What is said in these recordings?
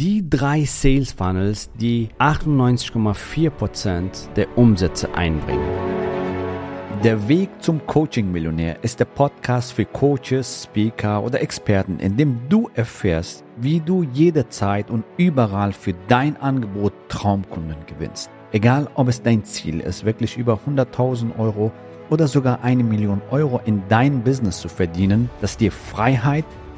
Die drei Sales Funnels, die 98,4% der Umsätze einbringen. Der Weg zum Coaching-Millionär ist der Podcast für Coaches, Speaker oder Experten, in dem du erfährst, wie du jederzeit und überall für dein Angebot Traumkunden gewinnst. Egal, ob es dein Ziel ist, wirklich über 100.000 Euro oder sogar eine Million Euro in dein Business zu verdienen, das dir Freiheit,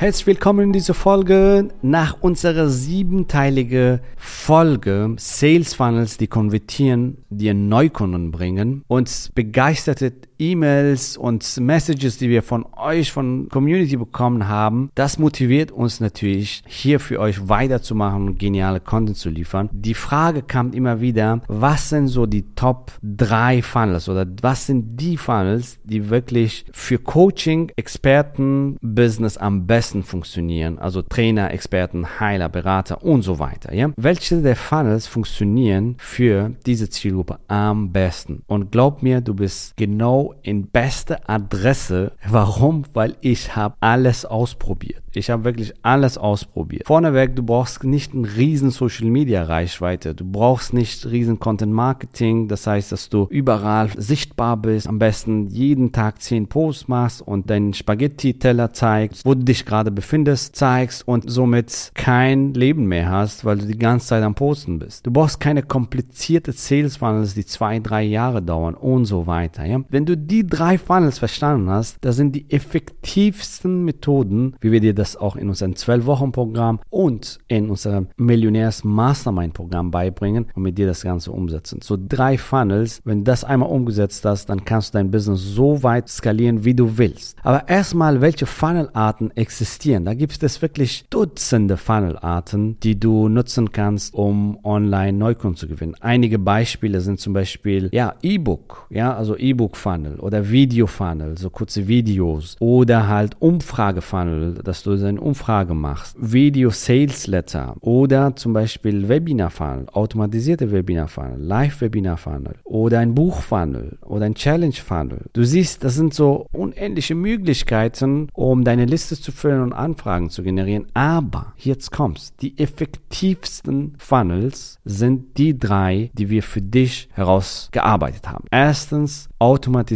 Herzlich willkommen in dieser Folge. Nach unserer siebenteiligen Folge Sales Funnels, die konvertieren, die Neukunden bringen, uns begeisterte E-Mails und Messages, die wir von euch, von Community bekommen haben, das motiviert uns natürlich, hier für euch weiterzumachen und geniale Content zu liefern. Die Frage kam immer wieder, was sind so die Top 3 Funnels oder was sind die Funnels, die wirklich für Coaching, Experten, Business am besten funktionieren? Also Trainer, Experten, Heiler, Berater und so weiter. Ja? Welche der Funnels funktionieren für diese Zielgruppe am besten? Und glaub mir, du bist genau in beste Adresse. Warum? Weil ich habe alles ausprobiert. Ich habe wirklich alles ausprobiert. Vorneweg, du brauchst nicht einen riesen Social Media Reichweite. Du brauchst nicht riesen Content Marketing. Das heißt, dass du überall sichtbar bist. Am besten jeden Tag zehn Posts machst und deinen Spaghetti-Teller zeigst, wo du dich gerade befindest, zeigst und somit kein Leben mehr hast, weil du die ganze Zeit am Posten bist. Du brauchst keine komplizierte Sales Funnels, die zwei, drei Jahre dauern und so weiter. Ja? Wenn du die drei Funnels verstanden hast, das sind die effektivsten Methoden, wie wir dir das auch in unserem 12-Wochen-Programm und in unserem Millionärs-Mastermind-Programm beibringen und mit dir das Ganze umsetzen. So drei Funnels, wenn du das einmal umgesetzt hast, dann kannst du dein Business so weit skalieren, wie du willst. Aber erstmal, welche Funnelarten existieren? Da gibt es wirklich Dutzende Funnelarten, die du nutzen kannst, um online Neukunden zu gewinnen. Einige Beispiele sind zum Beispiel, ja, E-Book, ja, also E-Book-Funnel oder Video-Funnel, so kurze Videos oder halt Umfrage-Funnel, dass du du eine Umfrage machst, Video Sales Letter oder zum Beispiel Webinar Funnel, automatisierte Webinar Funnel, Live Webinar Funnel oder ein Buch Funnel oder ein Challenge Funnel. Du siehst, das sind so unendliche Möglichkeiten, um deine Liste zu füllen und Anfragen zu generieren. Aber jetzt kommt's. Die effektivsten Funnels sind die drei, die wir für dich herausgearbeitet haben. Erstens automatisierte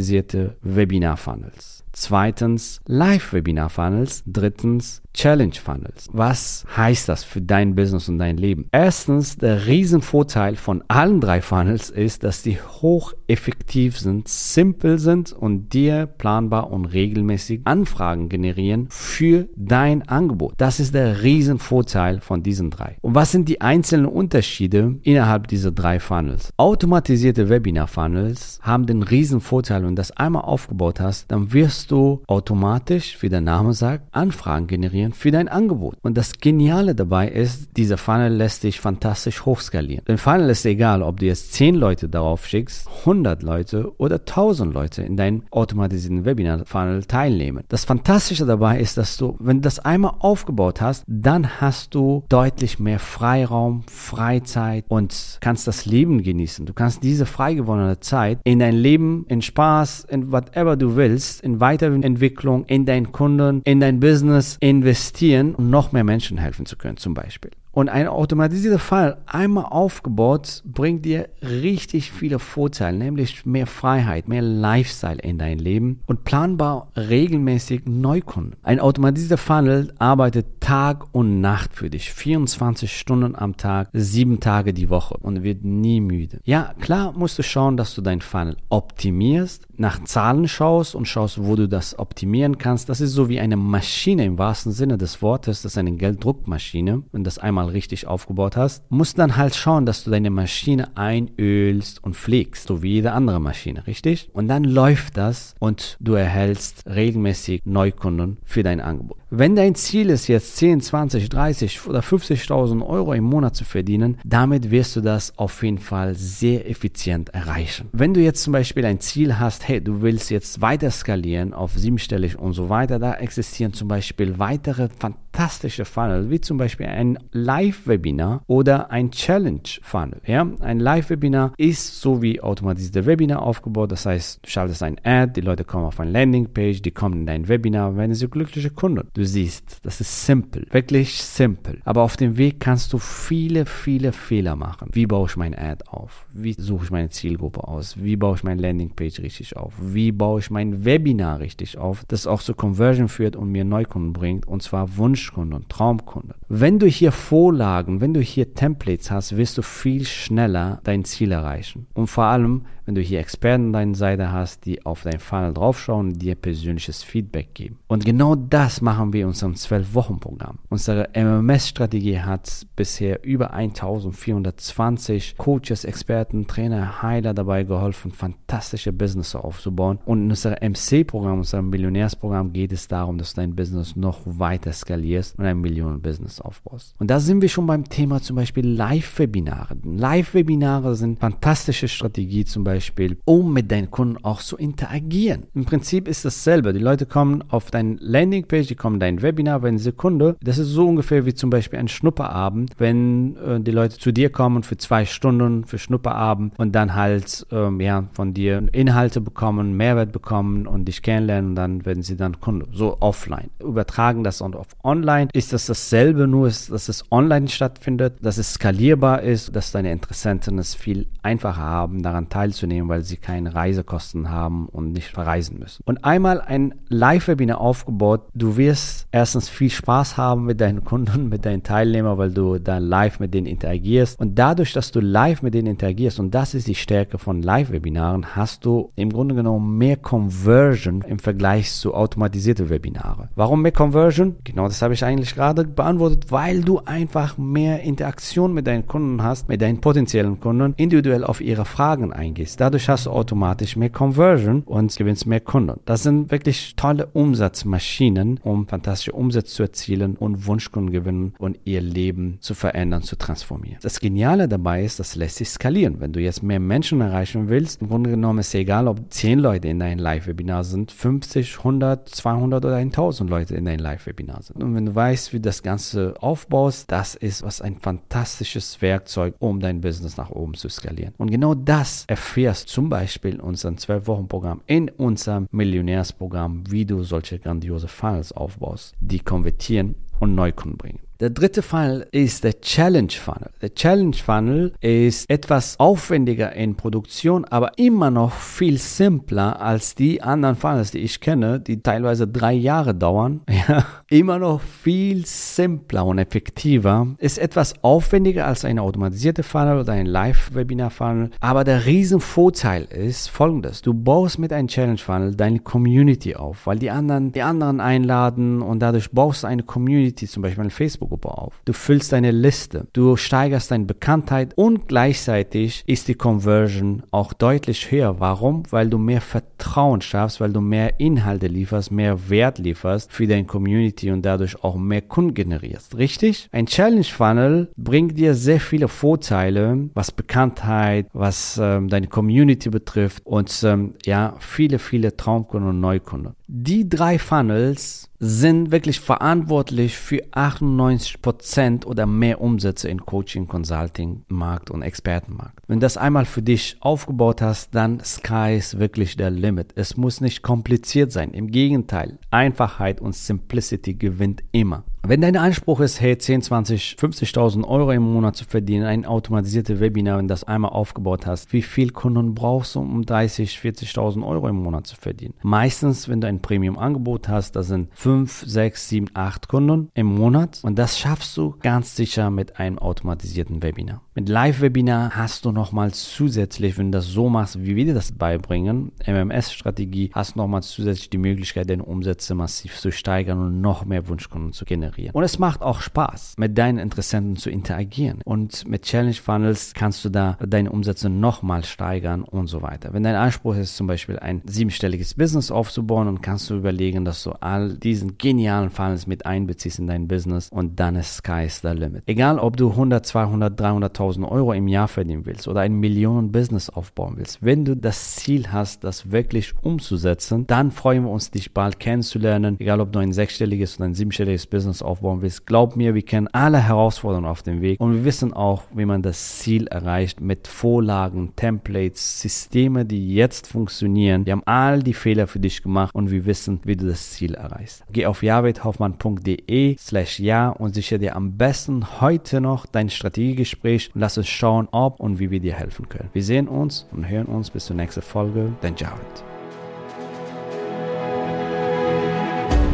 Webinar Funnels. Zweitens Live-Webinar-Funnels. Drittens Challenge-Funnels. Was heißt das für dein Business und dein Leben? Erstens, der Riesenvorteil von allen drei Funnels ist, dass die hocheffektiv sind, simpel sind und dir planbar und regelmäßig Anfragen generieren für dein Angebot. Das ist der Riesenvorteil von diesen drei. Und was sind die einzelnen Unterschiede innerhalb dieser drei Funnels? Automatisierte Webinar-Funnels haben den Riesenvorteil, wenn du das einmal aufgebaut hast, dann wirst wirst du automatisch, wie der Name sagt, Anfragen generieren für dein Angebot. Und das Geniale dabei ist, dieser Funnel lässt sich fantastisch hochskalieren. Im Funnel ist egal, ob du jetzt 10 Leute darauf schickst, 100 Leute oder 1000 Leute in deinem automatisierten Webinar-Funnel teilnehmen. Das Fantastische dabei ist, dass du, wenn du das einmal aufgebaut hast, dann hast du deutlich mehr Freiraum, Freizeit und kannst das Leben genießen. Du kannst diese frei gewonnene Zeit in dein Leben, in Spaß, in whatever du willst, in weiter Weiterentwicklung in deinen Kunden, in dein Business investieren, um noch mehr Menschen helfen zu können, zum Beispiel. Und ein automatisierter Fall einmal aufgebaut bringt dir richtig viele Vorteile, nämlich mehr Freiheit, mehr Lifestyle in dein Leben und planbar regelmäßig Neukunden. Ein automatisierter Funnel arbeitet Tag und Nacht für dich, 24 Stunden am Tag, sieben Tage die Woche und wird nie müde. Ja, klar musst du schauen, dass du dein Funnel optimierst, nach Zahlen schaust und schaust, wo du das optimieren kannst. Das ist so wie eine Maschine im wahrsten Sinne des Wortes, das ist eine Gelddruckmaschine und das einmal mal richtig aufgebaut hast, musst dann halt schauen, dass du deine Maschine einölst und pflegst, so wie jede andere Maschine, richtig? Und dann läuft das und du erhältst regelmäßig Neukunden für dein Angebot. Wenn dein Ziel ist, jetzt 10, 20, 30 oder 50.000 Euro im Monat zu verdienen, damit wirst du das auf jeden Fall sehr effizient erreichen. Wenn du jetzt zum Beispiel ein Ziel hast, hey, du willst jetzt weiter skalieren auf siebenstellig und so weiter, da existieren zum Beispiel weitere fantastische Funnel, wie zum Beispiel ein Live-Webinar oder ein Challenge-Funnel. Ja? Ein Live-Webinar ist so wie automatisierte Webinar aufgebaut, das heißt, du schaltest ein Ad, die Leute kommen auf eine Landingpage, die kommen in dein Webinar, werden sie glückliche Kunden. Du siehst, das ist simpel, wirklich simpel. Aber auf dem Weg kannst du viele, viele Fehler machen. Wie baue ich mein Ad auf? Wie suche ich meine Zielgruppe aus? Wie baue ich meine Landingpage richtig auf? Wie baue ich mein Webinar richtig auf, das auch zu Conversion führt und mir Neukunden bringt, und zwar Wunschkunden und Traumkunden. Wenn du hier Vorlagen, wenn du hier Templates hast, wirst du viel schneller dein Ziel erreichen. Und vor allem, wenn du hier Experten an deiner Seite hast, die auf dein Funnel draufschauen und dir persönliches Feedback geben. Und genau das machen wir in unserem 12-Wochen-Programm. Unsere MMS-Strategie hat bisher über 1420 Coaches, Experten, Trainer, Heiler dabei geholfen, fantastische Business aufzubauen. Und in unserem MC-Programm, unserem Millionärsprogramm, geht es darum, dass du dein Business noch weiter skalierst und ein Millionen-Business aufbaust. Und da sind wir schon beim Thema zum Beispiel Live-Webinare. Live-Webinare sind fantastische Strategie zum Beispiel Beispiel, um mit deinen Kunden auch zu interagieren. Im Prinzip ist dasselbe. Die Leute kommen auf deine Landingpage, die kommen in dein Webinar, wenn sie Kunde. Das ist so ungefähr wie zum Beispiel ein Schnupperabend, wenn äh, die Leute zu dir kommen für zwei Stunden für Schnupperabend und dann halt ähm, ja, von dir Inhalte bekommen, Mehrwert bekommen und dich kennenlernen und dann werden sie dann Kunde. So offline. Übertragen das und auf online ist das dasselbe, nur ist, dass es online stattfindet, dass es skalierbar ist, dass deine Interessenten es viel einfacher haben, daran teilzunehmen teilzunehmen, weil sie keine Reisekosten haben und nicht verreisen müssen. Und einmal ein Live-Webinar aufgebaut, du wirst erstens viel Spaß haben mit deinen Kunden, mit deinen Teilnehmern, weil du dann live mit denen interagierst. Und dadurch, dass du live mit denen interagierst, und das ist die Stärke von Live-Webinaren, hast du im Grunde genommen mehr Conversion im Vergleich zu automatisierten Webinare. Warum mehr Conversion? Genau das habe ich eigentlich gerade beantwortet, weil du einfach mehr Interaktion mit deinen Kunden hast, mit deinen potenziellen Kunden, individuell auf ihre Fragen eingehst ist. Dadurch hast du automatisch mehr Conversion und gewinnst mehr Kunden. Das sind wirklich tolle Umsatzmaschinen, um fantastische Umsätze zu erzielen und Wunschkunden gewinnen und ihr Leben zu verändern, zu transformieren. Das Geniale dabei ist, das lässt sich skalieren. Wenn du jetzt mehr Menschen erreichen willst, im Grunde genommen ist es egal, ob 10 Leute in deinem Live-Webinar sind, 50, 100, 200 oder 1000 Leute in deinem Live-Webinar sind. Und wenn du weißt, wie das Ganze aufbaust, das ist was ein fantastisches Werkzeug, um dein Business nach oben zu skalieren. Und genau das erfährst erfährst zum Beispiel in unserem 12-Wochen-Programm, in unserem Millionärsprogramm, wie du solche grandiose Funnels aufbaust, die konvertieren und Neukunden bringen. Der dritte Funnel ist der Challenge Funnel. Der Challenge Funnel ist etwas aufwendiger in Produktion, aber immer noch viel simpler als die anderen Funnels, die ich kenne, die teilweise drei Jahre dauern. Immer noch viel simpler und effektiver. Ist etwas aufwendiger als ein automatisierte Funnel oder ein Live-Webinar-Funnel. Aber der Riesenvorteil ist folgendes. Du baust mit einem Challenge Funnel deine Community auf, weil die anderen, die anderen einladen und dadurch baust du eine Community, zum Beispiel eine Facebook Facebook-Gruppe auf. Du füllst deine Liste, du steigerst deine Bekanntheit und gleichzeitig ist die Conversion auch deutlich höher. Warum? Weil du mehr Vertrauen schaffst, weil du mehr Inhalte lieferst, mehr Wert lieferst für deine Community und dadurch auch mehr Kunden generierst. Richtig? Ein Challenge Funnel bringt dir sehr viele Vorteile, was Bekanntheit, was ähm, deine Community betrifft und ähm, ja, viele, viele Traumkunden und Neukunden. Die drei Funnels sind wirklich verantwortlich für 98% oder mehr Umsätze in Coaching, Consulting, Markt und Expertenmarkt. Wenn das einmal für dich aufgebaut hast, dann sky is wirklich der Limit. Es muss nicht kompliziert sein. Im Gegenteil, Einfachheit und Simplicity gewinnt immer. Wenn dein Anspruch ist, hey, 10, 20, 50.000 Euro im Monat zu verdienen, ein automatisiertes Webinar, wenn du das einmal aufgebaut hast, wie viel Kunden brauchst du, um 30, 40.000 Euro im Monat zu verdienen? Meistens, wenn du ein Premium-Angebot hast, das sind 5, 6, 7, 8 Kunden im Monat und das schaffst du ganz sicher mit einem automatisierten Webinar. Mit Live-Webinar hast du nochmal zusätzlich, wenn du das so machst, wie wir dir das beibringen, MMS-Strategie, hast du nochmal zusätzlich die Möglichkeit, deine Umsätze massiv zu steigern und noch mehr Wunschkunden zu generieren. Und es macht auch Spaß, mit deinen Interessenten zu interagieren. Und mit Challenge Funnels kannst du da deine Umsätze nochmal steigern und so weiter. Wenn dein Anspruch ist, zum Beispiel ein siebenstelliges Business aufzubauen, dann kannst du überlegen, dass du all diesen genialen Funnels mit einbeziehst in dein Business und dann ist sky's the limit. Egal, ob du 100, 200, 300.000 Euro im Jahr verdienen willst oder ein Millionen-Business aufbauen willst, wenn du das Ziel hast, das wirklich umzusetzen, dann freuen wir uns, dich bald kennenzulernen. Egal, ob du ein sechsstelliges oder ein siebenstelliges Business aufbauen willst, glaub mir, wir kennen alle Herausforderungen auf dem Weg und wir wissen auch, wie man das Ziel erreicht mit Vorlagen, Templates, Systeme, die jetzt funktionieren. Wir haben all die Fehler für dich gemacht und wir wissen, wie du das Ziel erreichst. Geh auf javidhoffmann.de slash ja und sichere dir am besten heute noch dein Strategiegespräch lass uns schauen, ob und wie wir dir helfen können. Wir sehen uns und hören uns bis zur nächsten Folge. Dein Javid.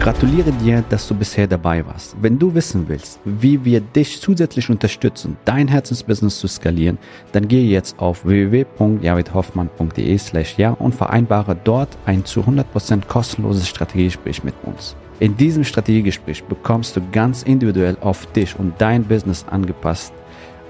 Gratuliere dir, dass du bisher dabei warst. Wenn du wissen willst, wie wir dich zusätzlich unterstützen, dein Herzensbusiness zu skalieren, dann gehe jetzt auf www.javidhoffmann.de slash ja und vereinbare dort ein zu 100% kostenloses Strategiegespräch mit uns. In diesem Strategiegespräch bekommst du ganz individuell auf dich und dein Business angepasst